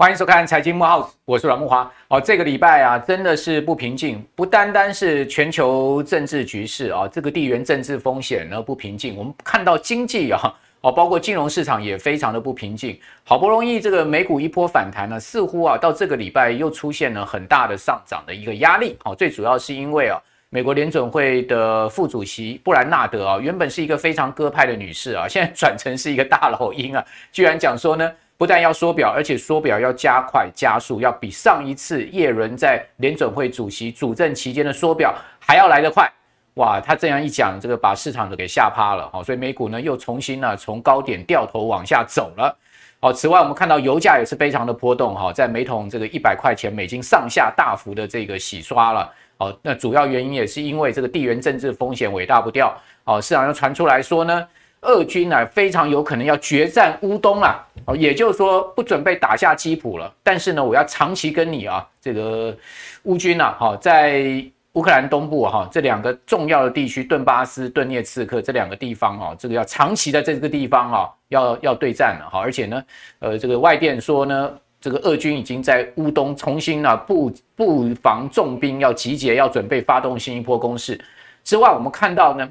欢迎收看《财经慕 House》，我是阮慕驊。哦，这个礼拜啊，真的是不平静，不单单是全球政治局势啊，这个地缘政治风险呢不平静，我们看到经济啊，哦，包括金融市场也非常的不平静。好不容易这个美股一波反弹呢，似乎啊，到这个礼拜又出现了很大的上涨的一个压力。哦，最主要是因为啊，美国联准会的副主席布兰纳德啊，原本是一个非常鸽派的女士啊，现在转成是一个大老鹰啊，居然讲说呢。不但要缩表，而且缩表要加快加速，要比上一次耶伦在联准会主席主政期间的缩表还要来得快。哇，他这样一讲，这个把市场都给吓趴了。好，所以美股呢又重新呢从高点掉头往下走了。好，此外我们看到油价也是非常的波动哈，在每桶这个一百块钱美金上下大幅的这个洗刷了。好，那主要原因也是因为这个地缘政治风险尾大不掉。好，市场又传出来说呢。俄军啊，非常有可能要决战乌东啊，哦，也就是说不准备打下基辅了。但是呢，我要长期跟你啊，这个乌军啊，哈，在乌克兰东部哈，这两个重要的地区，顿巴斯、顿涅茨克这两个地方啊，这个要长期在这个地方啊，要要对战了哈。而且呢，呃，这个外电说呢，这个俄军已经在乌东重新啊布布防重兵，要集结，要准备发动新一波攻势。之外，我们看到呢。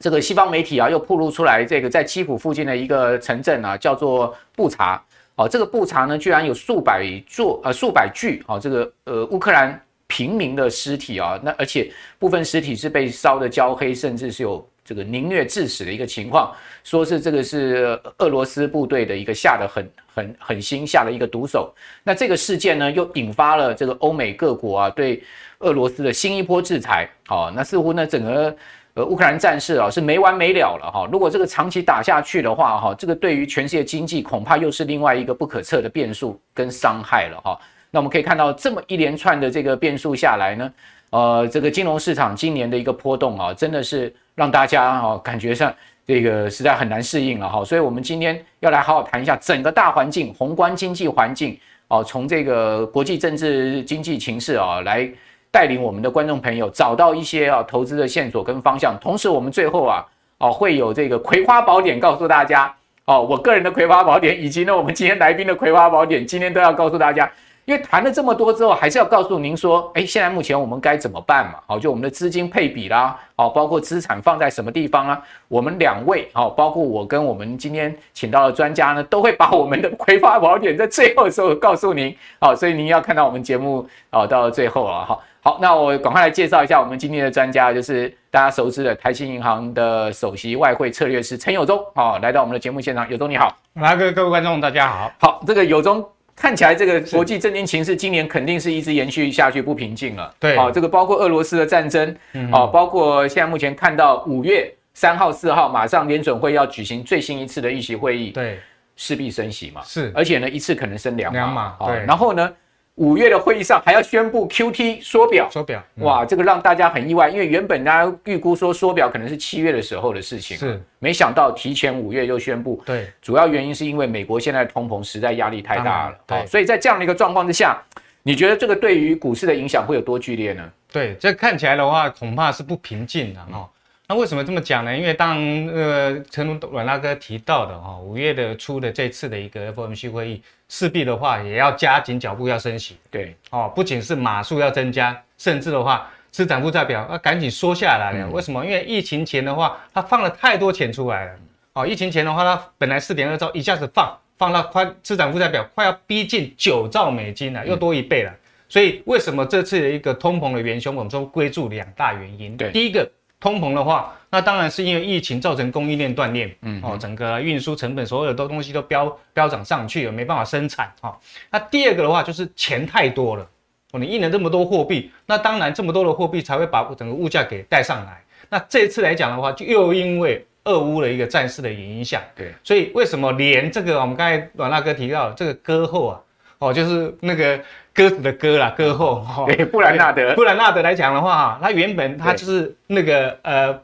这个西方媒体啊，又曝露出来，这个在基辅附近的一个城镇啊，叫做布查。哦，这个布查呢，居然有数百座呃数百具啊，这个呃乌克兰平民的尸体啊，那而且部分尸体是被烧得焦黑，甚至是有这个凌虐致死的一个情况。说是这个是俄罗斯部队的一个下的很很狠心下的一个毒手。那这个事件呢，又引发了这个欧美各国啊对俄罗斯的新一波制裁。好，那似乎呢整个。呃，乌克兰战事啊是没完没了了哈。如果这个长期打下去的话哈，这个对于全世界经济恐怕又是另外一个不可测的变数跟伤害了哈。那我们可以看到这么一连串的这个变数下来呢，呃，这个金融市场今年的一个波动啊，真的是让大家啊感觉上这个实在很难适应了哈。所以我们今天要来好好谈一下整个大环境、宏观经济环境哦，从这个国际政治经济情势啊来。带领我们的观众朋友找到一些啊投资的线索跟方向，同时我们最后啊哦会有这个葵花宝典告诉大家哦，我个人的葵花宝典，以及呢我们今天来宾的葵花宝典，今天都要告诉大家。因为谈了这么多之后，还是要告诉您说，哎，现在目前我们该怎么办嘛？好，就我们的资金配比啦，好，包括资产放在什么地方啊？我们两位，好，包括我跟我们今天请到的专家呢，都会把我们的葵花宝典在最后的时候告诉您，好，所以您要看到我们节目啊，到最后了哈，好，那我赶快来介绍一下我们今天的专家，就是大家熟知的台新银行的首席外汇策略师陈友忠，好，来到我们的节目现场，友忠你好，来各各位观众大家好，好，这个有忠。看起来这个国际政经情势今年肯定是一直延续下去不平静了。对，好，这个包括俄罗斯的战争，哦，包括现在目前看到五月三号、四号马上联准会要举行最新一次的议席会议，对，势必升息嘛。是，而且呢，一次可能升两码。两码，对。然后呢？五月的会议上还要宣布 QT 缩表，缩表，哇，这个让大家很意外，因为原本大家预估说缩表可能是七月的时候的事情，是，没想到提前五月就宣布，对，主要原因是因为美国现在通膨实在压力太大了，对，所以在这样的一个状况之下，你觉得这个对于股市的影响会有多剧烈呢？对，这看起来的话恐怕是不平静的哈。那为什么这么讲呢？因为当呃，陈龙阮大哥提到的哈，五月的初的这次的一个 FOMC 会议，势必的话也要加紧脚步要升息。对，哦，不仅是码数要增加，甚至的话，资产负债表要赶紧缩下来了。嗯、为什么？因为疫情前的话，它放了太多钱出来了。哦，疫情前的话，它本来四点二兆，一下子放放到快资产负债表快要逼近九兆美金了，又多一倍了。嗯、所以为什么这次的一个通膨的元凶，我们说归注两大原因。对，第一个。通膨的话，那当然是因为疫情造成供应链断裂，嗯，哦，整个运输成本，所有的东西都飙飙涨上去了，没办法生产，哈。那第二个的话就是钱太多了，哦，你印了这么多货币，那当然这么多的货币才会把整个物价给带上来。那这次来讲的话，就又因为俄乌的一个战事的影响，对，所以为什么连这个我们刚才阮大哥提到这个割后啊，哦，就是那个。鸽子的鸽啦，鸽后哈。对，布兰纳德。布兰纳德来讲的话哈，他原本他就是那个呃，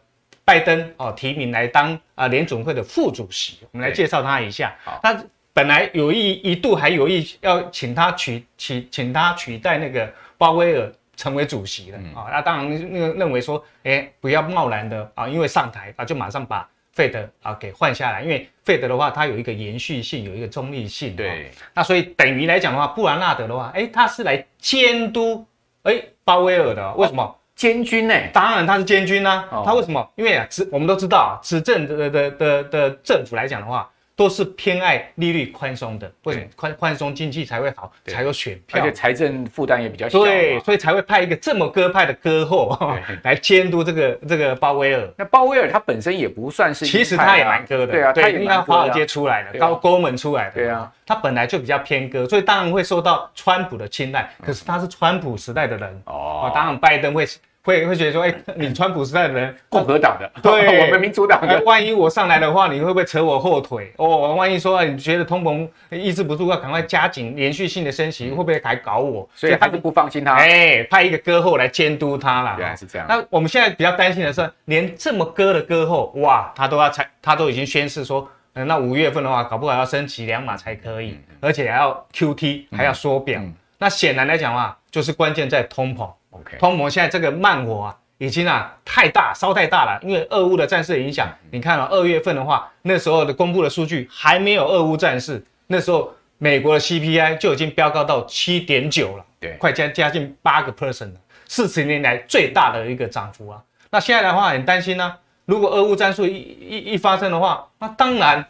拜登哦提名来当啊联总会的副主席。我们来介绍他一下。他本来有意一度还有意要请他取取请他取代那个鲍威尔成为主席的啊、嗯哦。那当然那个认为说，哎，不要贸然的啊，因为上台啊就马上把费德啊给换下来，因为费德的话它有一个延续性，有一个中立性。对、哦。那所以等于来讲的话，布兰纳德的话，哎，他是来监督哎鲍威尔的，为什么？哦监军呢？当然他是监军啊。哦、他为什么？因为啊，执我们都知道啊，执政的的的的政府来讲的话，都是偏爱利率宽松的。为什么宽宽松经济才会好，才有选票，而且财政负担也比较小。对，所以才会派一个这么鸽派的鸽后 来监督这个这个鲍威尔。那鲍威尔他本身也不算是，其实他也蛮鸽的。对啊，他也应该华尔街出来的，高高门出来的。对啊，他本来就比较偏鸽，所以当然会受到川普的青睐。可是他是川普时代的人哦，当然拜登会。会会觉得说，哎、欸，你川普时代的人，共和党的，对，我们民主党的，万一我上来的话，你会不会扯我后腿？哦，万一说你觉得通膨抑制不住，要赶快加紧连续性的升息，会不会还搞我？所以他是不放心他，哎，派一个歌后来监督他啦。原来是这样。那我们现在比较担心的是，连这么歌的歌后，哇，他都要才，他都已经宣示说，嗯，那五月份的话，搞不好要升息两码才可以，而且还要 QT，还要缩表。那显然来讲的话，就是关键在通膨。OK，通膨现在这个慢火啊。已经啊太大，烧太大了，因为俄乌的战事的影响。你看啊、哦、二月份的话，那时候的公布的数据还没有俄乌战事，那时候美国的 CPI 就已经飙高到七点九了，对，快将将近八个 percent 了，四十年来最大的一个涨幅啊。那现在的话很担心呢、啊，如果俄乌战事一一一发生的话，那当然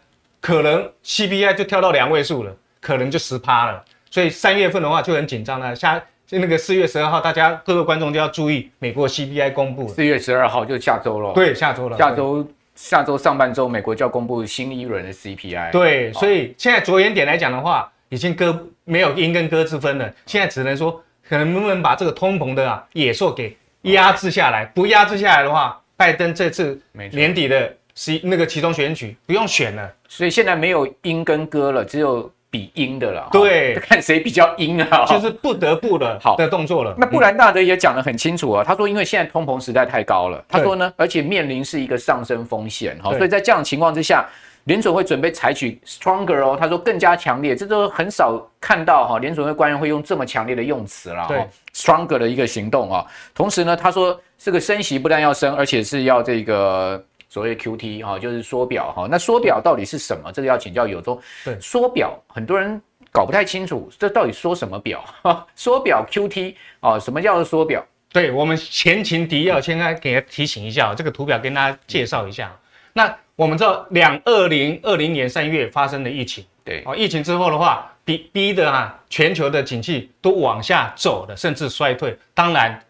可能 CPI 就跳到两位数了，可能就十趴了。所以三月份的话就很紧张了，下。就那个四月十二号，大家各个观众就要注意美国 CPI 公布。四月十二号就下周了。对，下周了。下周下周上半周，美国就要公布新一轮的 CPI。对，所以现在着眼点来讲的话，已经割没有鹰跟鸽之分了。现在只能说，可能能不能把这个通膨的啊野兽给压制下来？不压制下来的话，拜登这次年底的十那个其中选举不用选了。所以现在没有鹰跟鸽了，只有。比鹰的了，对，看谁比较鹰啊，就是不得不的好的动作了。那布兰纳德也讲得很清楚啊，他说因为现在通膨实在太高了，他说呢，而且面临是一个上升风险哈，所以在这样情况之下，联准会准备采取 stronger 哦，他说更加强烈，这都很少看到哈，联准会官员会用这么强烈的用词了，对，stronger 的一个行动啊。同时呢，他说这个升息不但要升，而且是要这个。所谓 QT 哈，就是缩表哈。那缩表到底是什么？这个要请教有中。对，缩表很多人搞不太清楚，这到底缩什么表？缩表 QT 啊？什么叫做缩表？对，我们前情提要，先来给大家提醒一下，这个图表跟大家介绍一下。那我们知道，两二零二零年三月发生的疫情，对哦，疫情之后的话，逼逼的啊，全球的景气都往下走了，甚至衰退。当然，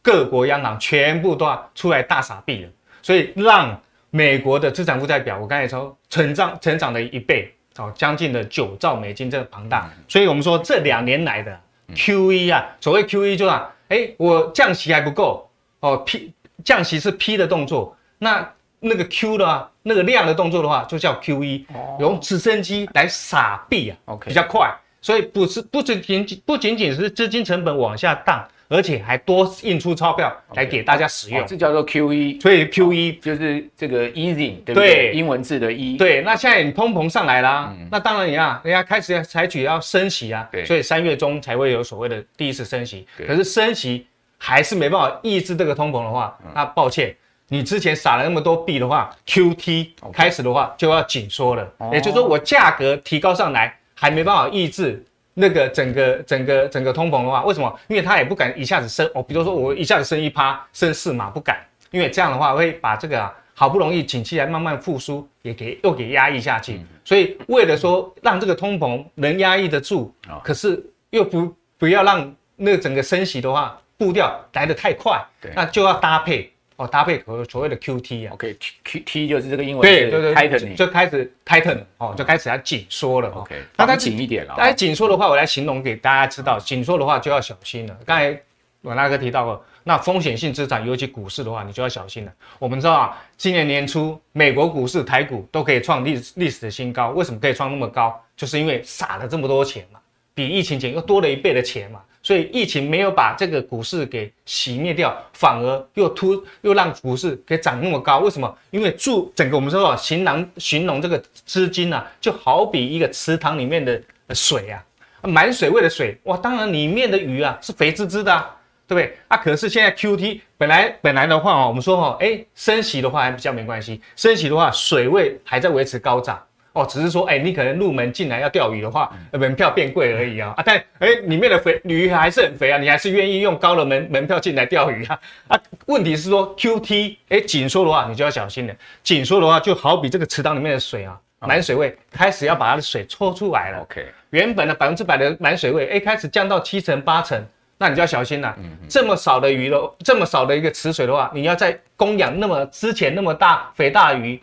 各国央行全部都要出来大傻逼了，所以让。美国的资产负债表，我刚才说成长成长了一倍，哦，将近的九兆美金，这个庞大。所以我们说这两年来的 QE 啊，所谓 QE 就是啊，哎，我降息还不够哦，P 降息是 P 的动作，那那个 Q 的啊，那个量的动作的话，就叫 QE，用直升机来撒币啊，OK，比较快，所以不是不仅仅不仅仅是资金成本往下荡。而且还多印出钞票来给大家使用，okay. 这叫做 QE，所以 QE 就是这个 easing，对不对？对，英文字的 e。对，那现在你通膨上来啦，嗯、那当然你看，人家开始要采取要升息啊，对，所以三月中才会有所谓的第一次升息。可是升息还是没办法抑制这个通膨的话，那抱歉，你之前撒了那么多币的话，QT 开始的话就要紧缩了.也就是说我价格提高上来还没办法抑制。那个整个整个整个通膨的话，为什么？因为他也不敢一下子升哦，比如说我一下子升一趴，升四码不敢，因为这样的话会把这个啊好不容易景气来慢慢复苏，也给又给压抑下去。所以为了说让这个通膨能压抑得住，可是又不不要让那个整个升息的话步调来得太快，那就要搭配。哦，搭配所所谓的 QT 啊，OK，Q T 就是这个英文，对对对，tightening 就开始 tighten 哦，就开始要紧缩了。OK，那它紧一点了。它紧缩的话，我来形容给大家知道，紧缩的话就要小心了。刚才阮大哥提到过，那风险性资产，尤其股市的话，你就要小心了。我们知道啊，今年年初美国股市、台股都可以创历历史的新高，为什么可以创那么高？就是因为撒了这么多钱嘛，比疫情前又多了一倍的钱嘛。所以疫情没有把这个股市给熄灭掉，反而又突又让股市给涨那么高。为什么？因为注整个我们说啊，形容形容这个资金啊，就好比一个池塘里面的水啊，满水位的水哇，当然里面的鱼啊是肥滋滋的啊。对不对？啊，可是现在 QT 本来本来的话哦，我们说哦，哎，升息的话还比较没关系，升息的话水位还在维持高涨哦，只是说哎，你可能入门进来要钓鱼的话，门票变贵而已啊啊，但哎里面的肥鱼还是很肥啊，你还是愿意用高的门门票进来钓鱼啊啊？问题是说 QT 哎紧缩的话，你就要小心了，紧缩的话就好比这个池塘里面的水啊。满水位开始要把它的水抽出来了。OK，原本的百分之百的满水位，哎，开始降到七成八成，那你就要小心了。嗯，这么少的鱼了，这么少的一个池水的话，你要在供养那么之前那么大肥大的鱼，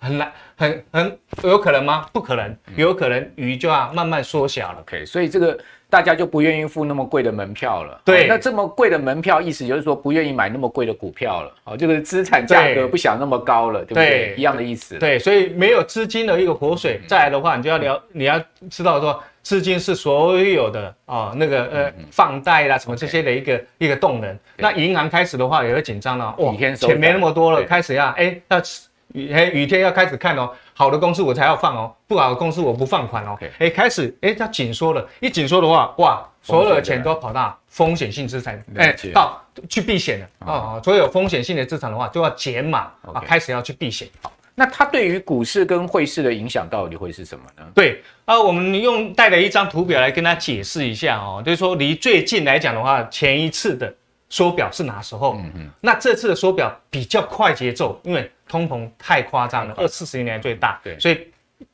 很难，很很有可能吗？不可能，有可能鱼就要慢慢缩小了。OK，所以这个。大家就不愿意付那么贵的门票了。对，那这么贵的门票，意思就是说不愿意买那么贵的股票了。哦，就是资产价格不想那么高了，对不对？一样的意思。对，所以没有资金的一个活水，再来的话，你就要聊，你要知道说，资金是所有的啊，那个呃，放贷啦什么这些的一个一个动能。那银行开始的话也会紧张了，哇，钱没那么多了，开始要哎，要雨雨天要开始看哦。好的公司我才要放哦，不好的公司我不放款哦。哎开始哎，它紧缩了，一紧缩的话，哇，所有的钱都跑到风险性资产，哎，到去避险了啊。所有风险性的资产的话，就要减码啊.开始要去避险。好，那它对于股市跟汇市的影响到底会是什么呢？对啊，我们用带了一张图表来跟大家解释一下哦，就是说离最近来讲的话，前一次的缩表是哪时候？嗯嗯，那这次的缩表比较快节奏，因为。通膨太夸张了，二四十年来最大，对，所以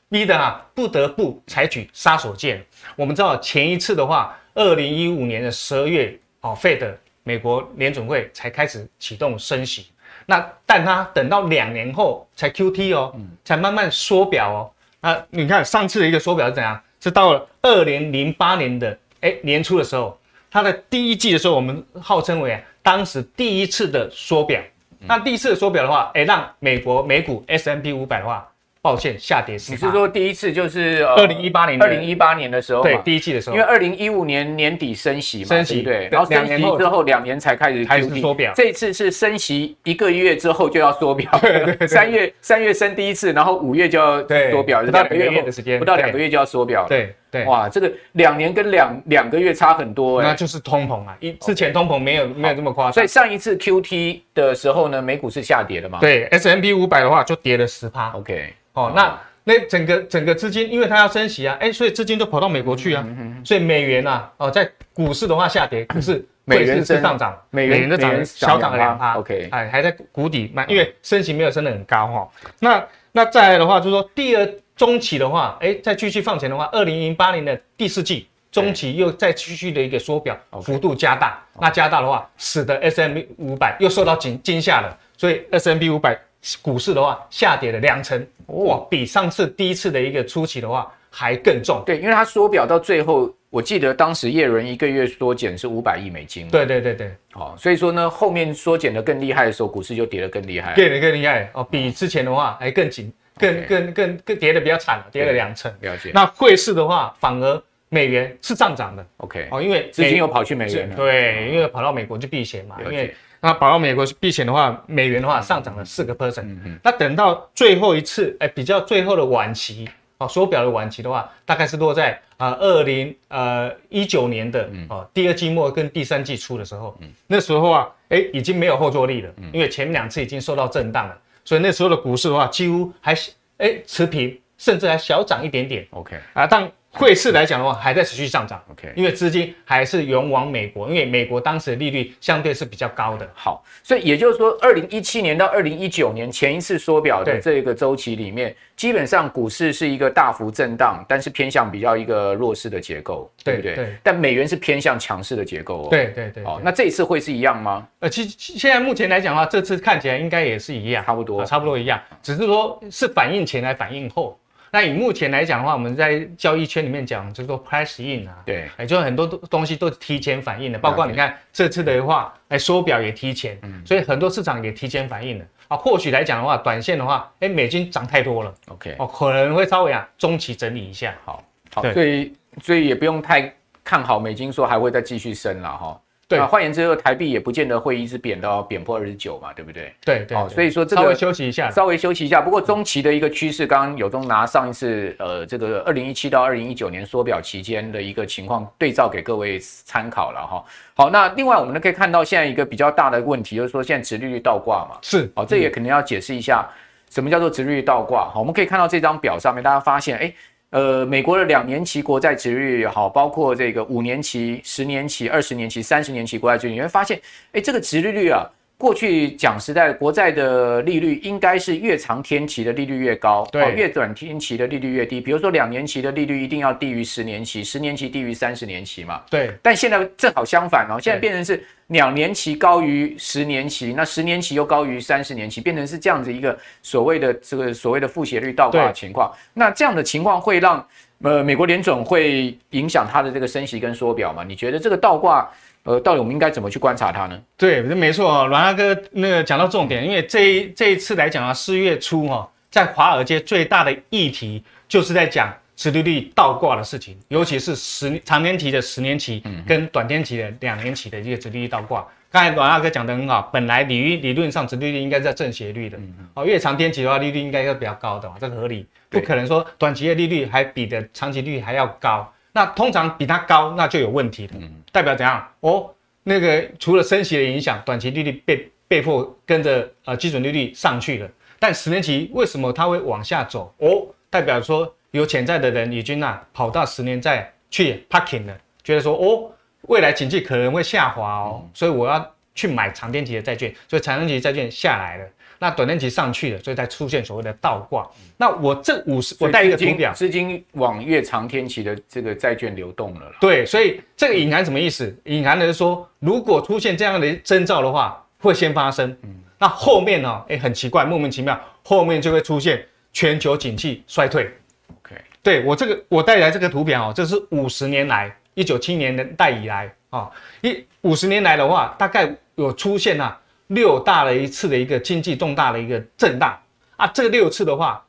逼得啊不得不采取杀手锏。我们知道前一次的话，二零一五年的十二月，哦，Fed 美国联准会才开始启动升息，那但它等到两年后才 QT 哦，才慢慢缩表哦。那你看上次的一个缩表是怎样？是到了二零零八年的哎年初的时候，它的第一季的时候，我们号称为啊当时第一次的缩表。那第一次的缩表的话，哎，让美国美股 S&P 五百的话，抱歉下跌10%。你是说第一次就是二零一八年？二零一八年的时候，对，第一季的时候，因为二零一五年年底升息嘛，升息对，然后升息之后两年才开始开始缩表。这次是升息一个月之后就要缩表，对对，三月三月升第一次，然后五月就要缩表，不到两个月的时间，不到两个月就要缩表，对。对哇，这个两年跟两两个月差很多哎，那就是通膨啊！一之前通膨没有没有这么夸张，所以上一次 QT 的时候呢，美股是下跌的嘛？对，S&P 五百的话就跌了十趴。OK，哦，那那整个整个资金，因为它要升息啊，哎，所以资金就跑到美国去啊，所以美元啊，哦，在股市的话下跌，可是美元是上涨，美元的涨小涨了两趴。OK，哎，还在谷底，那因为升息没有升得很高哈。那那再来的话，就是说第二。中期的话，哎，再继续放钱的话，二零零八年的第四季中期又再继续的一个缩表.幅度加大。那加大的话，使得 S M 五百又受到惊惊吓了，所以 S M B 五百股市的话下跌了两成，哇，比上次第一次的一个初期的话还更重。对，因为它缩表到最后，我记得当时叶伦一个月缩减是五百亿美金。对对对对，好，所以说呢，后面缩减的更厉害的时候，股市就跌得更厉害，跌得更厉害哦，比之前的话还更紧。更更更更跌的比较惨了，跌了两成。了解。那汇市的话，反而美元是上涨的。OK。哦，因为资金又跑去美元了。对，因为跑到美国去避险嘛。因为那跑到美国避险的话，美元的话上涨了四个 percent。那等到最后一次，哎，比较最后的晚期，哦，缩表的晚期的话，大概是落在啊二零呃一九年的哦第二季末跟第三季初的时候。嗯。那时候啊，哎，已经没有后坐力了，因为前面两次已经受到震荡了。所以那时候的股市的话，几乎还是哎持平，甚至还小涨一点点。OK 啊，但汇市来讲的话，还在持续上涨。OK，因为资金还是涌往美国，因为美国当时的利率相对是比较高的。好，所以也就是说，二零一七年到二零一九年前一次缩表的这个周期里面，基本上股市是一个大幅震荡，但是偏向比较一个弱势的结构，对不对？对。但美元是偏向强势的结构哦。对对对。哦，那这一次会是一样吗？呃，其实现在目前来讲的话，这次看起来应该也是一样，差不多，呃，差不多一样，只是说是反应前来反应后。那以目前来讲的话，我们在交易圈里面讲叫做 price in 啊，对，也就很多东西都提前反应的，包括你看这次的话，哎，缩表也提前，嗯，所以很多市场也提前反应了啊。或许来讲的话，短线的话，哎，美金涨太多了，OK，哦，可能会稍微啊中期整理一下，好，好，所以所以也不用太看好美金，说还会再继续升了哈。对，换言之，台币也不见得会一直贬到贬破二十九嘛，对不对？对对，对。哦，所以说这个稍微休息一下，稍微休息一下。不过中期的一个趋势，刚刚有中拿上一次呃这个二零一七到二零一九年缩表期间的一个情况对照给各位参考了哈。好，那另外我们呢可以看到现在一个比较大的问题，就是说现在殖利率倒挂嘛。是。好，这也肯定要解释一下什么叫做殖利率倒挂。好，我们可以看到这张表上面，大家发现哎。诶呃，美国的两年期国债殖率也好，包括这个五年期、十年期、二十年期、三十年期国债殖率，你会发现，哎，这个殖利率啊。过去讲实在，国债的利率应该是越长天期的利率越高，对，越短天期的利率越低。比如说两年期的利率一定要低于十年期，十年期低于三十年期嘛。对。但现在正好相反哦，现在变成是两年期高于十年期，那十年期又高于三十年期，变成是这样子一个所谓的这个所谓的负斜率倒挂的情况。那这样的情况会让呃美国联准会影响它的这个升息跟缩表吗？你觉得这个倒挂？呃，到底我们应该怎么去观察它呢？对，没错啊，阮大哥那个讲到重点，因为这一这一次来讲啊，四月初哈，在华尔街最大的议题就是在讲殖利率倒挂的事情，尤其是十长天期的十年期跟短天期的两年期的一个殖利率倒挂。刚才阮大哥讲得很好，本来理理论上殖利率应该是在正斜率的，哦，越长天期的话利率应该要比较高的嘛，这个合理，不可能说短期的利率还比的长期利率还要高。那通常比它高，那就有问题了。嗯，代表怎样？哦，那个除了升息的影响，短期利率被被迫跟着呃基准利率上去了。但十年期为什么它会往下走？哦，代表说有潜在的人已经啊跑到十年债去 parking 了，觉得说哦未来经济可能会下滑哦，嗯，所以我要去买长天期的债券，所以长天期债券下来了。那短天期上去了，所以才出现所谓的倒挂。那我这五十，我带一个图表，资金往越长天期的这个债券流动了。对，所以这个隐含什么意思？隐含的是说，如果出现这样的征兆的话，会先发生。嗯，那后面呢？哎，很奇怪，莫名其妙，后面就会出现全球景气衰退。OK，对我这个我带来这个图表哦，这是五十年来，一九七年代以来啊，一五十年来的话，大概有出现啊。六大的一次的一个经济重大的一个震荡。啊，这六次的话，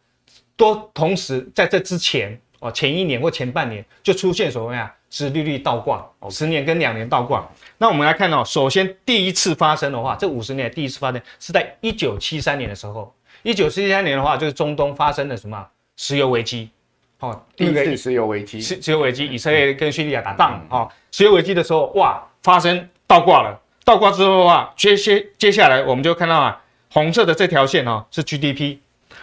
都同时在这之前哦，前一年或前半年就出现所谓啊，殖利率倒挂哦，十年跟两年倒挂。那我们来看哦，首先第一次发生的话，这五十年第一次发生是在一九七三年的时候。一九七三年的话，就是中东发生了什么石油危机。哦，第一次石油危机，石石油危机，以色列跟叙利亚打仗哦，石油危机的时候哇，发生倒挂了。倒挂之后的话，接接接下来我们就看到啊，红色的这条线哦是 GDP，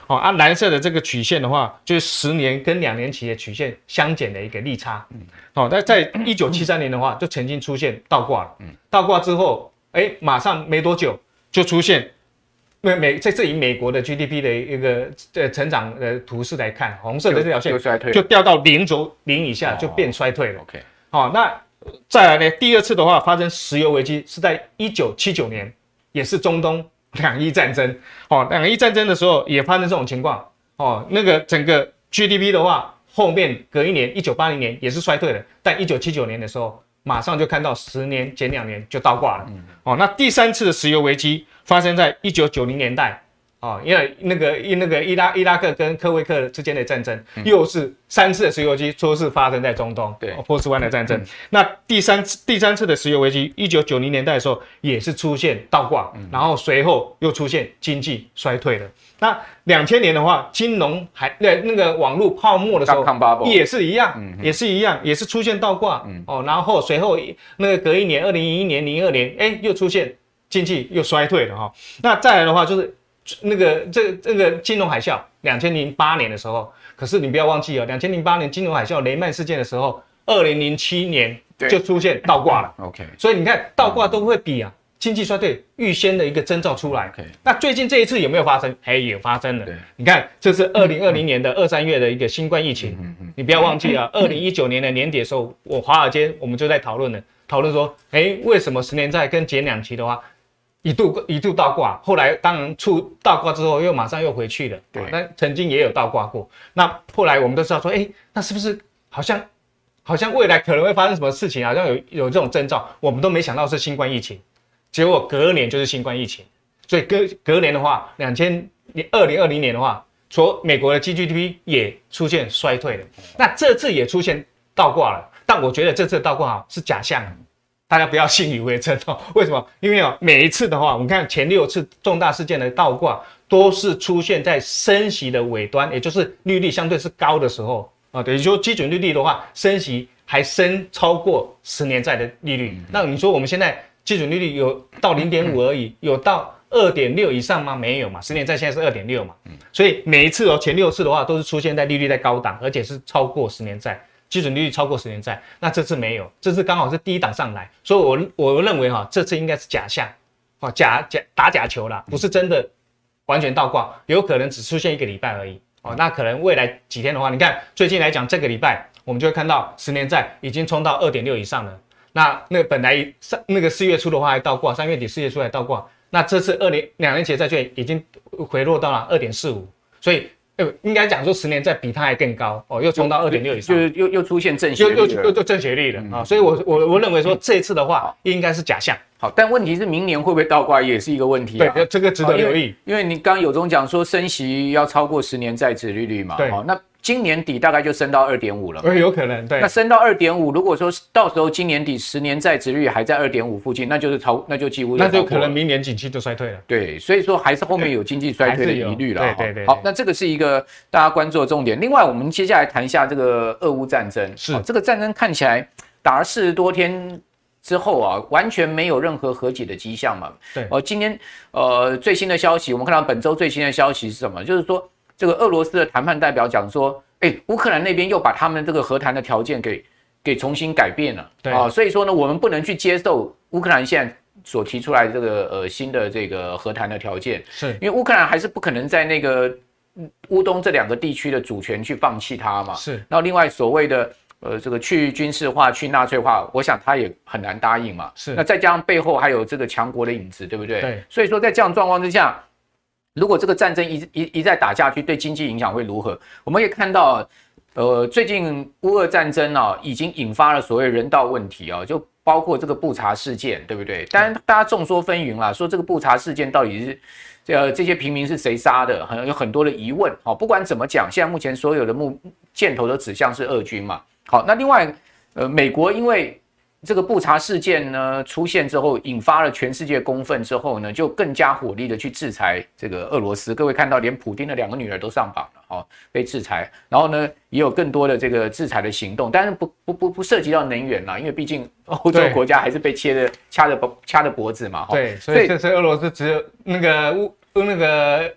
哦啊蓝色的这个曲线的话，就是十年跟两年期的曲线相减的一个利差。嗯，哦，那在一九七三年的话，就曾经出现倒挂了。嗯，倒挂之后，哎，马上没多久就出现，美美在这是以美国的 GDP 的一个呃成长的图示来看，红色的这条线就掉到零轴零以下，就变衰退了。OK，好，那。再来呢，第二次的话发生石油危机是在一九七九年，也是中东两伊战争。哦，两伊战争的时候也发生这种情况。哦，那个整个 GDP 的话，后面隔一年一九八零年也是衰退的，但一九七九年的时候，马上就看到十年减两年就倒挂了。哦，那第三次的石油危机发生在一九九零年代。哦，因为那个伊那个伊拉伊拉克跟科威克之间的战争，又是三次的石油危机，都是发生在中东，对，波斯湾的战争。那第三次第三次的石油危机，一九九零年代的时候，也是出现倒挂，然后随后又出现经济衰退了。那两千年的话，金融还那那个网络泡沫的时候，也是一样，也是一样，也是出现倒挂。哦，然后随后那个隔一年，二零一一年、零二年，哎，又出现经济又衰退了哈。那再来的话就是。那个这个、这个金融海啸，两千零八年的时候，可是你不要忘记哦，两千零八年金融海啸雷曼事件的时候，二零零七年就出现倒挂了。OK，所以你看倒挂都会比啊经济衰退预先的一个征兆出来。OK，那最近这一次有没有发生？哎，也发生了。你看这是二零二零年的二三月的一个新冠疫情，你不要忘记啊，二零一九年的年底的时候，我华尔街我们就在讨论了，讨论说，哎，为什么十年债跟减两期的话？一度一度倒挂，后来当然出倒挂之后，又马上又回去了。对，那曾经也有倒挂过。那后来我们都知道说，哎，那是不是好像好像未来可能会发生什么事情？好像有有这种征兆，我们都没想到是新冠疫情。结果隔年就是新冠疫情，所以隔隔年的话，两千二零二零年的话，说美国的 GDP 也出现衰退了。那这次也出现倒挂了，但我觉得这次倒挂啊是假象。大家不要信以为真哦。为什么？因为哦，每一次的话，我们看前六次重大事件的倒挂，都是出现在升息的尾端，也就是利率相对是高的时候啊。等于说基准利率的话，升息还升超过十年债的利率。那你说我们现在基准利率有到零点五而已，有到二点六以上吗？没有嘛。十年债现在是二点六嘛。所以每一次哦，前六次的话都是出现在利率在高档，而且是超过十年债。基准利率超过十年债，那这次没有，这次刚好是第一档上来，所以我我认为哈，这次应该是假象，哦，假假打假球啦，不是真的完全倒挂，有可能只出现一个礼拜而已，哦，那可能未来几天的话，你看最近来讲，这个礼拜我们就会看到十年债已经冲到二点六以上了，那那本来三那个四月初的话还倒挂，三月底四月初还倒挂，那这次二年两年期债券已经回落到了二点四五，所以。应该讲说十年债比它还更高哦，又冲到二点六以上，就又又出现正斜率，又又又正斜率了啊！所以我我我认为说这次的话应该是假象。好，但问题是明年会不会倒挂也是一个问题。对，这个值得留意。因为你刚刚有中讲说升息要超过十年债殖利率嘛，对，那。今年底大概就升到二点五了，有可能对。那升到二点五，如果说到时候今年底十年债殖率还在二点五附近，那就是超，那就几乎那就可能明年景气就衰退了。对，所以说还是后面有经济衰退的疑虑了。对对对。好，那这个是一个大家关注的重点。另外，我们接下来谈一下这个俄乌战争。是，这个战争看起来打了四十多天之后啊，完全没有任何和解的迹象嘛。对。哦，今天呃最新的消息，我们看到本周最新的消息是什么？就是说这个俄罗斯的谈判代表讲说。哎，乌克兰那边又把他们这个和谈的条件给给重新改变了，对啊，所以说呢，我们不能去接受乌克兰现在所提出来的这个呃新的这个和谈的条件，是因为乌克兰还是不可能在那个乌东这两个地区的主权去放弃它嘛，是。然后另外所谓的呃这个去军事化、去纳粹化，我想他也很难答应嘛，是。那再加上背后还有这个强国的影子，对不对？对。所以说在这样状况之下，如果这个战争一一一再打下去，对经济影响会如何？我们也看到。呃，最近乌俄战争啊，已经引发了所谓人道问题啊，就包括这个布查事件，对不对？当然，大家众说纷纭啦，说这个布查事件到底是，呃，这些平民是谁杀的，很有很多的疑问。好，不管怎么讲，现在目前所有的目箭头都指向是俄军嘛。好，那另外，呃，美国因为。这个布查事件呢出现之后，引发了全世界公愤之后呢，就更加火力的去制裁这个俄罗斯。各位看到，连普丁的两个女儿都上榜了，哦，被制裁。然后呢，也有更多的这个制裁的行动，但是不不不不涉及到能源啦，因为毕竟欧洲国家还是被切的掐着脖掐着脖子嘛。对，所以这次俄罗斯只有那个乌那个。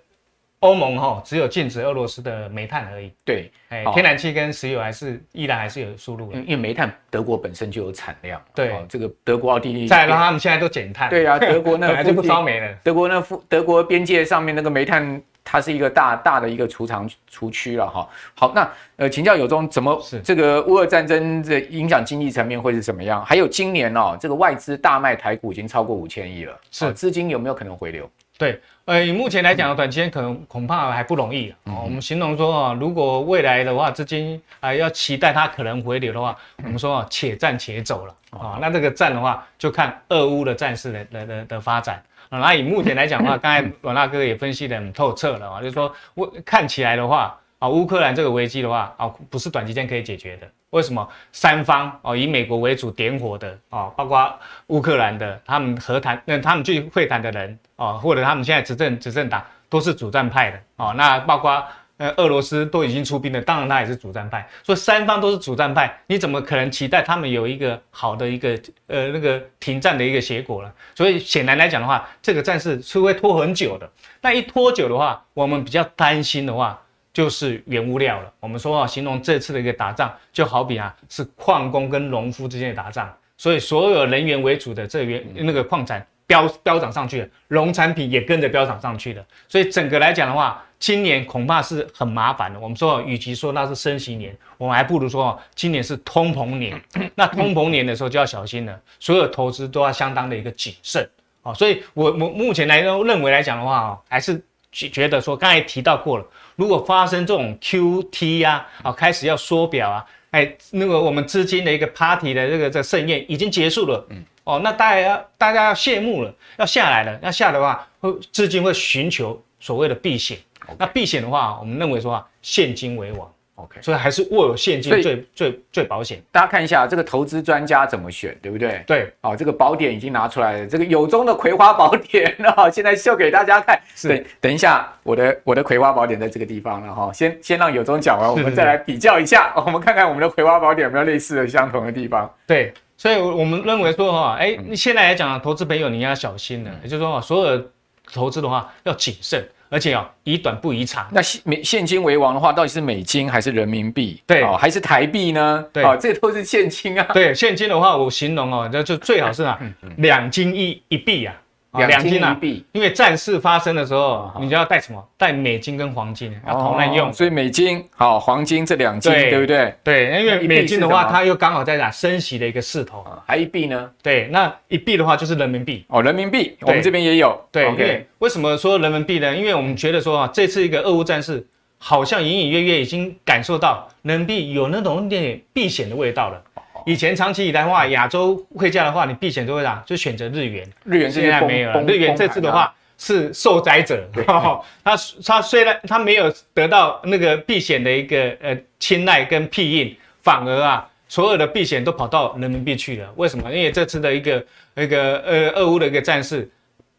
欧盟哈只有禁止俄罗斯的煤炭而已，对，哎，天然气跟石油还是依然还是有输入的，因为煤炭德国本身就有产量，对，这个德国奥地利，再让他们现在都减碳，对啊，德国那就 不烧煤了，德国那附德国边界上面那个煤炭，它是一个大大的一个储藏储区了哈。好，那呃，请教有中怎么这个乌俄战争的影响经济层面会是怎么样？还有今年哦，这个外资大卖台股已经超过五千亿了，是。资金有没有可能回流？对，呃，以目前来讲，短期间可能恐怕还不容易啊。我们形容说啊，如果未来的话，资金啊要期待它可能回流的话，我们说啊，且战且走了啊。那这个战的话，就看俄乌的战事的的的的发展啊。那以目前来讲的话，刚才阮大哥也分析的很透彻了啊，就是说我看起来的话啊，乌克兰这个危机的话啊，不是短期间可以解决的。为什么三方哦以美国为主点火的哦，包括乌克兰的他们和谈，那他们去会谈的人哦，或者他们现在执政执政党都是主战派的哦，那包括呃俄罗斯都已经出兵了，当然他也是主战派，所以三方都是主战派，你怎么可能期待他们有一个好的一个呃那个停战的一个结果呢？所以显然来讲的话，这个战事是会拖很久的。那一拖久的话，我们比较担心的话。就是原物料了。我们说啊，形容这次的一个打仗，就好比啊，是矿工跟农夫之间的打仗。所以所有人员为主的这原那个矿产飙飙涨上去了，农产品也跟着飙涨上去了。所以整个来讲的话，今年恐怕是很麻烦的。我们说，与其说那是升息年，我们还不如说今年是通膨年。那通膨年的时候就要小心了，所有投资都要相当的一个谨慎啊。所以我我目前来认为来讲的话啊，还是觉得说刚才提到过了。如果发生这种 QT 呀，啊，开始要缩表啊，哎，那个我们资金的一个 party 的这个这盛宴已经结束了，嗯，哦，那大家要大家要谢幕了，要下来了，要下的话，会资金会寻求所谓的避险，那避险的话，我们认为说啊，现金为王，OK，所以还是握有现金最最最保险。大家看一下这个投资专家怎么选，对不对？对，哦，这个宝典已经拿出来了，这个有中的葵花宝典啊，现在秀给大家看。是，等等一下，我的我的葵花宝典在这个地方了哈，先先让有中讲完，我们再来比较一下，我们看看我们的葵花宝典有没有类似的相同的地方。对，所以我们认为说哈，哎，你现在来讲投资朋友你要小心了，也就是说所有的投资的话要谨慎。而且哦，以短不以长。那现美现金为王的话，到底是美金还是人民币？对，哦，还是台币呢？对，哦，这都是现金啊。对，现金的话，我形容哦，那就最好是啊，两金一一币啊。两金一币，因为战事发生的时候，你就要带什么？带美金跟黄金，要同样用。所以美金好，黄金这两金，对不对？对，因为美金的话，它又刚好在哪升息的一个势头。还一币呢？对，那一币的话就是人民币。哦，人民币，我们这边也有。对，OK。为什么说人民币呢？因为我们觉得说啊，这次一个俄乌战事，好像隐隐约约已经感受到人民币有那种一点点避险的味道了。以前长期以来的话，亚洲汇价的话，你避险都会啥？就选择日元。日元现在没有了。日元这次的话是受灾者，他他虽然他没有得到那个避险的一个呃青睐跟庇应，反而啊所有的避险都跑到人民币去了。为什么？因为这次的一个那个呃俄乌的一个战事，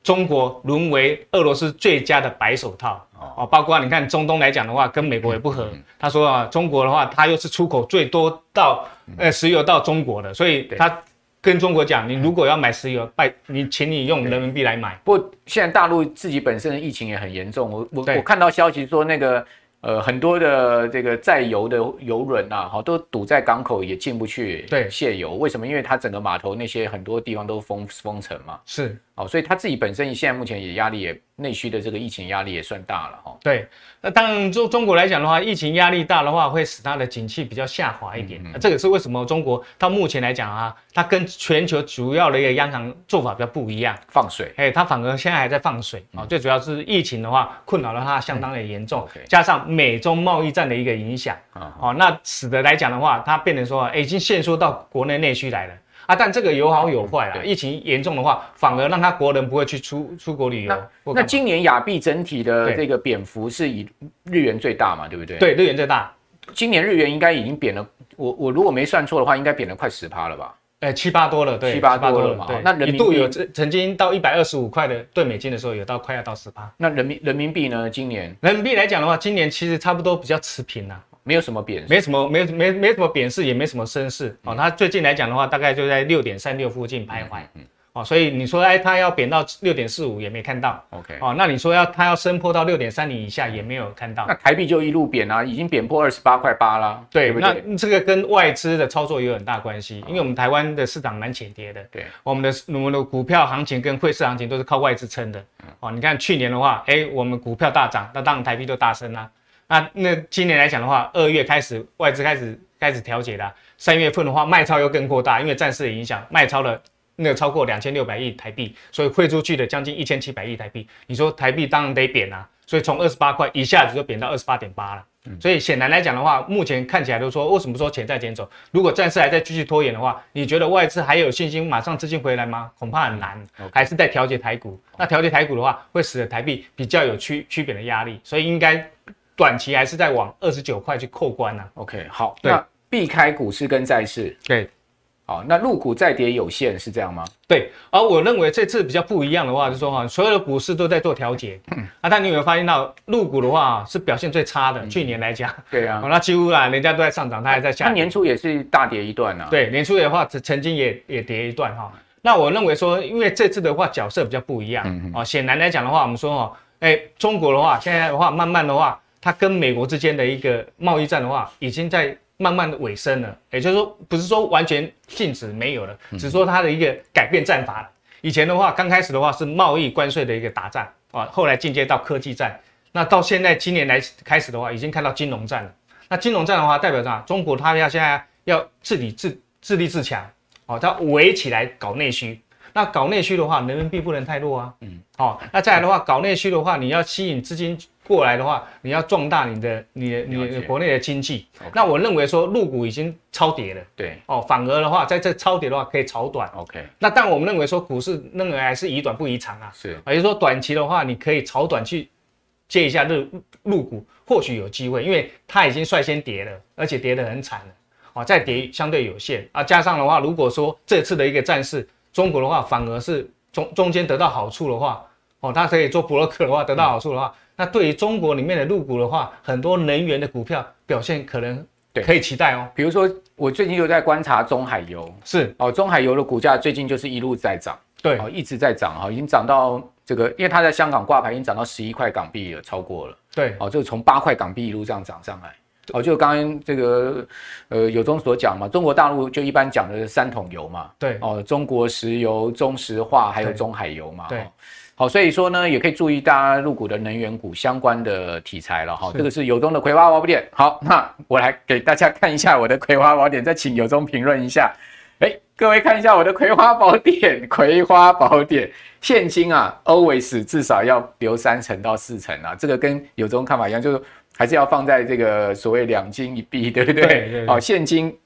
中国沦为俄罗斯最佳的白手套。哦，包括你看中东来讲的话，跟美国也不合。他说啊，中国的话，它又是出口最多到呃石油到中国的，所以他跟中国讲，你如果要买石油，拜你，请你用人民币来买。不过现在大陆自己本身的疫情也很严重，我我我看到消息说那个。呃，很多的这个载油的油轮啊，好，都堵在港口，也进不去对卸油。为什么？因为它整个码头那些很多地方都封封城嘛。是，哦，所以他自己本身现在目前也压力也内需的这个疫情压力也算大了哈。对，那当然中中国来讲的话，疫情压力大的话，会使它的景气比较下滑一点。嗯嗯，这个是为什么？中国到目前来讲啊，它跟全球主要的一个央行做法比较不一样，放水。哎，它反而现在还在放水啊。嗯、最主要是疫情的话，困扰了它相当的严重，加上。美中贸易战的一个影响啊，哦，那使得来讲的话，它变成说，哎，已经限缩到国内内需来了啊。但这个有好有坏啊。疫情严重的话，反而让他国人不会去出出国旅游。那，那今年亚币整体的这个贬幅是以日元最大嘛，对不对？对，日元最大。今年日元应该已经贬了，我我如果没算错的话，应该贬了快十趴了吧？哎，七八多了，对，七八多了嘛。对，那人民币有曾经到一百二十五块的兑美金的时候，有到快要到十八。那人民人民币呢？今年人民币来讲的话，今年其实差不多比较持平啦，没有什么贬，没什么没没没什么贬势，也没什么升势。哦，它最近来讲的话，大概就在六点三六附近徘徊。嗯。哦，所以你说哎，它要贬到六点四五也没看到，OK，哦，那你说要它要升破到六点三零以下也没有看到，那台币就一路贬啊，已经贬破二十八块八了，对，对对，那这个跟外资的操作也有很大关系，因为我们台湾的市场蛮浅碟的，对，我们的我们的股票行情跟汇市行情都是靠外资撑的，哦，你看去年的话，哎，我们股票大涨，那当然台币就大升啦，那那今年来讲的话，二月开始外资开始开始调节了，三月份的话卖超又更扩大，因为战事的影响，卖超了。那个超过两千六百亿台币，所以汇出去的将近一千七百亿台币。你说台币当然得贬啊，所以从二十八块一下子就贬到二十八点八了。嗯、所以显然来讲的话，目前看起来都说，为什么说钱在减走？如果战事还在继续拖延的话，你觉得外资还有信心马上资金回来吗？恐怕很难，还是在调节台股。那调节台股的话，会使得台币比较有区区别的压力，所以应该短期还是在往二十九块去扣关呢、啊。OK，好，对那避开股市跟债市，对。好，那入股再跌有限是这样吗？对，而我认为这次比较不一样的话，就是说哈，所有的股市都在做调节。嗯，啊，但你有没有发现到入股的话是表现最差的？去年来讲，对啊，那几乎啊，人家都在上涨，它还在下。它年初也是大跌一段啊。对，年初的话曾曾经也也跌一段哈。那我认为说，因为这次的话角色比较不一样啊，显然来讲的话，我们说哈，哎，中国的话现在的话，慢慢的话，它跟美国之间的一个贸易战的话，已经在。慢慢的尾声了，也就是说，不是说完全禁止没有了，只是说它的一个改变战法了。以前的话，刚开始的话是贸易关税的一个打战啊，后来进阶到科技战，那到现在今年来开始的话，已经看到金融战了。那金融战的话，代表着中国它要现在要自己自自立自强，哦，它围起来搞内需。那搞内需的话，人民币不能太弱啊。嗯，好，那再来的话，搞内需的话，你要吸引资金。过来的话，你要壮大你的、你的、你的国内的经济。那我认为说，入股已经超跌了。对，哦，反而的话，在这超跌的话，可以炒短。OK。那但我们认为说，股市认为还是以短不以长啊。是，也就是说，短期的话，你可以炒短去接一下入入股，或许有机会，因为它已经率先跌了，而且跌得很惨了，哦，再跌相对有限啊。加上的话，如果说这次的一个战事，中国的话反而是中中间得到好处的话，哦，它可以做布洛克的话得到好处的话，嗯、那对于中国里面的入股的话，很多能源的股票表现可能可以期待哦。比如说，我最近就在观察中海油，是哦，中海油的股价最近就是一路在涨，对，哦，一直在涨哈，已经涨到。这个，因为它在香港挂牌，已经涨到十一块港币了，超过了。对，哦，就从八块港币一路这样涨上来。哦，就刚刚这个，呃，有中所讲嘛，中国大陆就一般讲的是三桶油嘛。对。哦，中国石油、中石化还有中海油嘛。对。好，所以说呢，也可以注意大家入股的能源股相关的题材了哈。这个是有中的葵花宝典。好，那我来给大家看一下我的葵花宝典，再请有中评论一下。哎，各位看一下我的葵花宝典，葵花宝典现金啊，always 至少要留三成到四成啊，这个跟有中看法一样，就是还是要放在这个所谓两金一币，对不对？对，对，对。好，现金，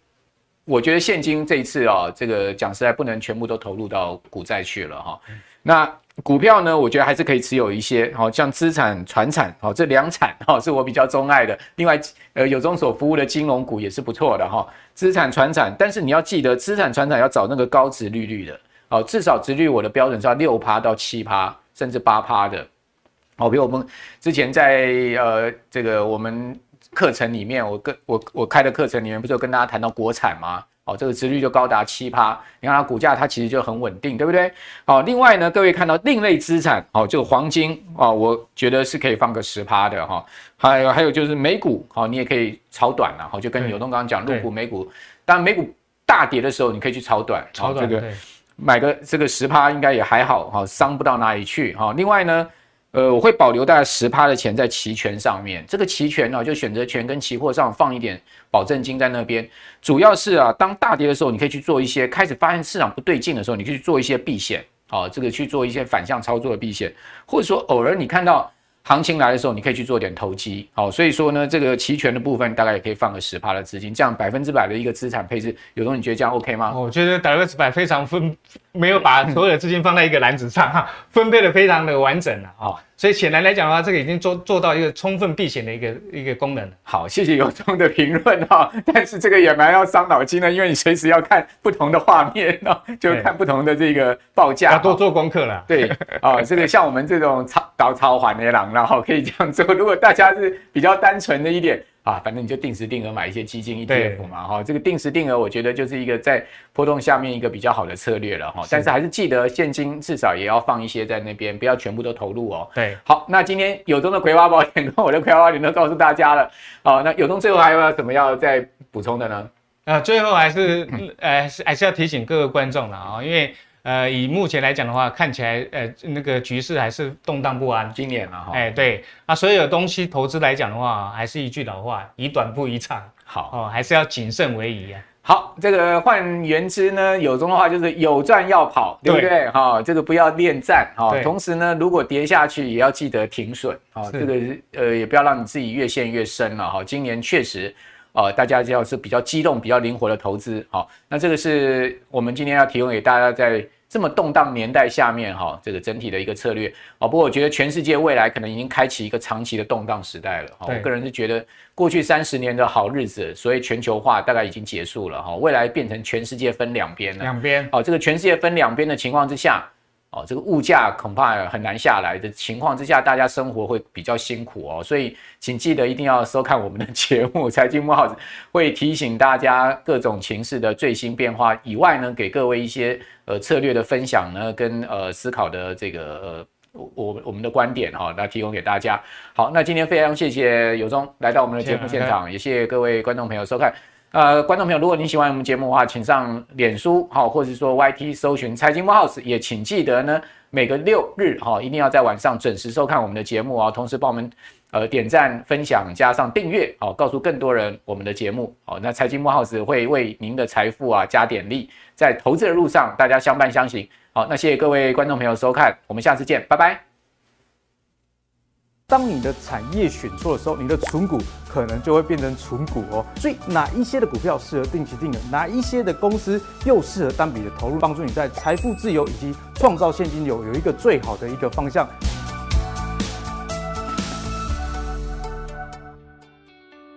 我觉得现金这一次啊，这个讲实在不能全部都投入到股债去了哈。那股票呢，我觉得还是可以持有一些，好像资产、传产，好，这两产哈是我比较钟爱的。另外，呃，有中所服务的金融股也是不错的哈，资产、传产。但是你要记得，资产、传产要找那个高殖利率的，好，至少殖利率我的标准是要六趴到七趴，甚至八趴的。好，比如我们之前在呃这个我们课程里面，我跟我我开的课程里面，不是有跟大家谈到国产吗？哦，这个殖率就高达七趴，你看它股价它其实就很稳定，对不对？好，另外呢，各位看到另类资产，哦，这个黄金哦，我觉得是可以放个十趴的哈。还有还有就是美股，好，你也可以炒短了，好，就跟牛东刚刚讲入股美股，当然美股大跌的时候，你可以去炒短，炒短这个买个这个十趴应该也还好，哈，伤不到哪里去，哈。另外呢。呃，我会保留大概十趴的钱在期权上面。这个期权呢、就选择权跟期货上放一点保证金在那边。主要是啊，当大跌的时候，你可以去做一些开始发现市场不对劲的时候，你可以去做一些避险，好、这个去做一些反向操作的避险，或者说偶尔你看到。行情来的时候，你可以去做点投机，好，所以说呢，这个期权的部分大概也可以放个十趴的资金，这样百分之百的一个资产配置，有东西你觉得这样 OK 吗？我觉得百分之百非常分，没有把所有的资金放在一个篮子上哈，分配的非常的完整了啊，所以显然来讲的话，这个已经做做到一个充分避险的一个一个功能。好，谢谢有中的评论哈，但是这个也蛮要伤脑筋的，因为你随时要看不同的画面哦，就看不同的这个报价，要多做功课了。对，哦，这个像我们这种超搞超环的狼。然后可以这样做。如果大家是比较单纯的一点啊，反正你就定时定额买一些基金 ETF 嘛，哈，这个定时定额我觉得就是一个在波动下面一个比较好的策略了哈。但是还是记得现金至少也要放一些在那边，不要全部都投入哦。对，好，那今天友中的葵花宝典跟我的葵花宝典都告诉大家了。好，那友中最后还有没有什么要再补充的呢？呃，最后还是呃还是要提醒各个观众了啊，因为。呃，以目前来讲的话，看起来呃那个局势还是动荡不安。今年了，哈，哎，对，那所有东西投资来讲的话，还是一句老话，宜短不宜长。好哦，还是要谨慎为宜啊。好，这个换言之呢，有中的话就是有赚要跑，对不对？哈、哦，这个不要恋战哈。同时呢，如果跌下去，也要记得停损啊、哦。这个呃，也不要让你自己越陷越深了哈、哦。今年确实。哦，大家要是比较激动、比较灵活的投资，好，那这个是我们今天要提供给大家，在这么动荡年代下面，哈，这个整体的一个策略。哦，不过我觉得全世界未来可能已经开启一个长期的动荡时代了。哈我个人是觉得过去三十年的好日子，所以全球化大概已经结束了，哈，未来变成全世界分两边了。两边，哦，这个全世界分两边的情况之下。哦，这个物价恐怕很难下来的情况之下，大家生活会比较辛苦哦，所以请记得一定要收看我们的节目《财经慕 House》，会提醒大家各种情势的最新变化以外呢，给各位一些呃策略的分享呢，跟呃思考的这个呃我我们的观点哈，来提供给大家。好，那今天非常谢谢有中来到我们的节目现场，也谢谢各位观众朋友收看。呃，观众朋友，如果你喜欢我们节目的话，请上脸书好，或者说 YT 搜寻财经慕 House，也请记得呢，每个六日哈，一定要在晚上准时收看我们的节目啊，同时帮我们呃点赞、分享、加上订阅，好，告诉更多人我们的节目。好，那财经慕 House 会为您的财富啊加点力，在投资的路上，大家相伴相行。好，那谢谢各位观众朋友收看，我们下次见，拜拜。当你的产业选错的时候，你的存股可能就会变成存股哦。所以哪一些的股票适合定期定额，哪一些的公司又适合单笔的投入，帮助你在财富自由以及创造现金流有一个最好的一个方向。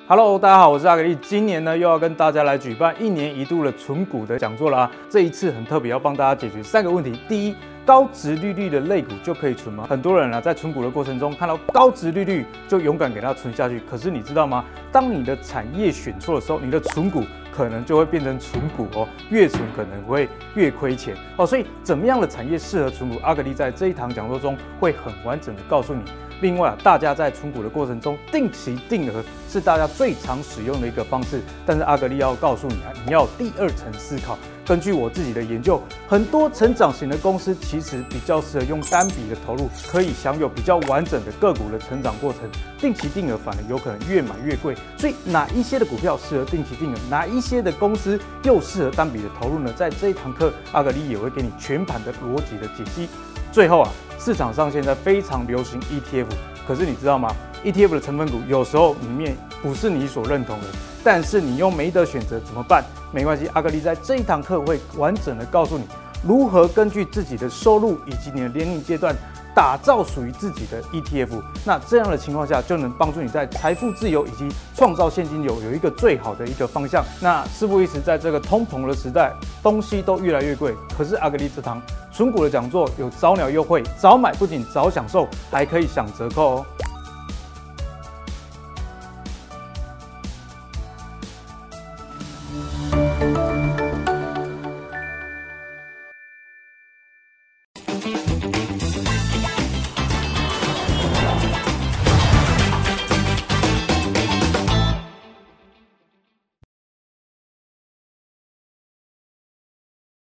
Hello，大家好，我是阿格力。今年呢，又要跟大家来举办一年一度的存股的讲座了啊！这一次很特别，要帮大家解决三个问题。第一，高值利率的类股就可以存吗？很多人啊，在存股的过程中看到高值利率就勇敢给它存下去。可是你知道吗？当你的产业选错的时候，你的存股可能就会变成存股哦，越存可能会越亏钱哦。所以，怎么样的产业适合存股？阿格力在这一堂讲座中会很完整的告诉你。另外啊，大家在存股的过程中，定期定额是大家最常使用的一个方式。但是阿格力要告诉你啊，你要第二层思考。根据我自己的研究，很多成长型的公司其实比较适合用单笔的投入，可以享有比较完整的个股的成长过程。定期定额反而有可能越买越贵。所以哪一些的股票适合定期定额，哪一些的公司又适合单笔的投入呢？在这一堂课，阿格力也会给你全盘的逻辑的解析。最后啊。市场上现在非常流行 ETF，可是你知道吗？ETF 的成分股有时候里面不是你所认同的，但是你又没得选择怎么办？没关系，阿格力在这一堂课会完整的告诉你如何根据自己的收入以及你的年龄阶段。打造属于自己的 ETF，那这样的情况下就能帮助你在财富自由以及创造现金流有一个最好的一个方向。那事不宜迟，在这个通膨的时代，东西都越来越贵，可是阿格力这堂存股的讲座有早鸟优惠，早买不仅早享受，还可以享折扣哦。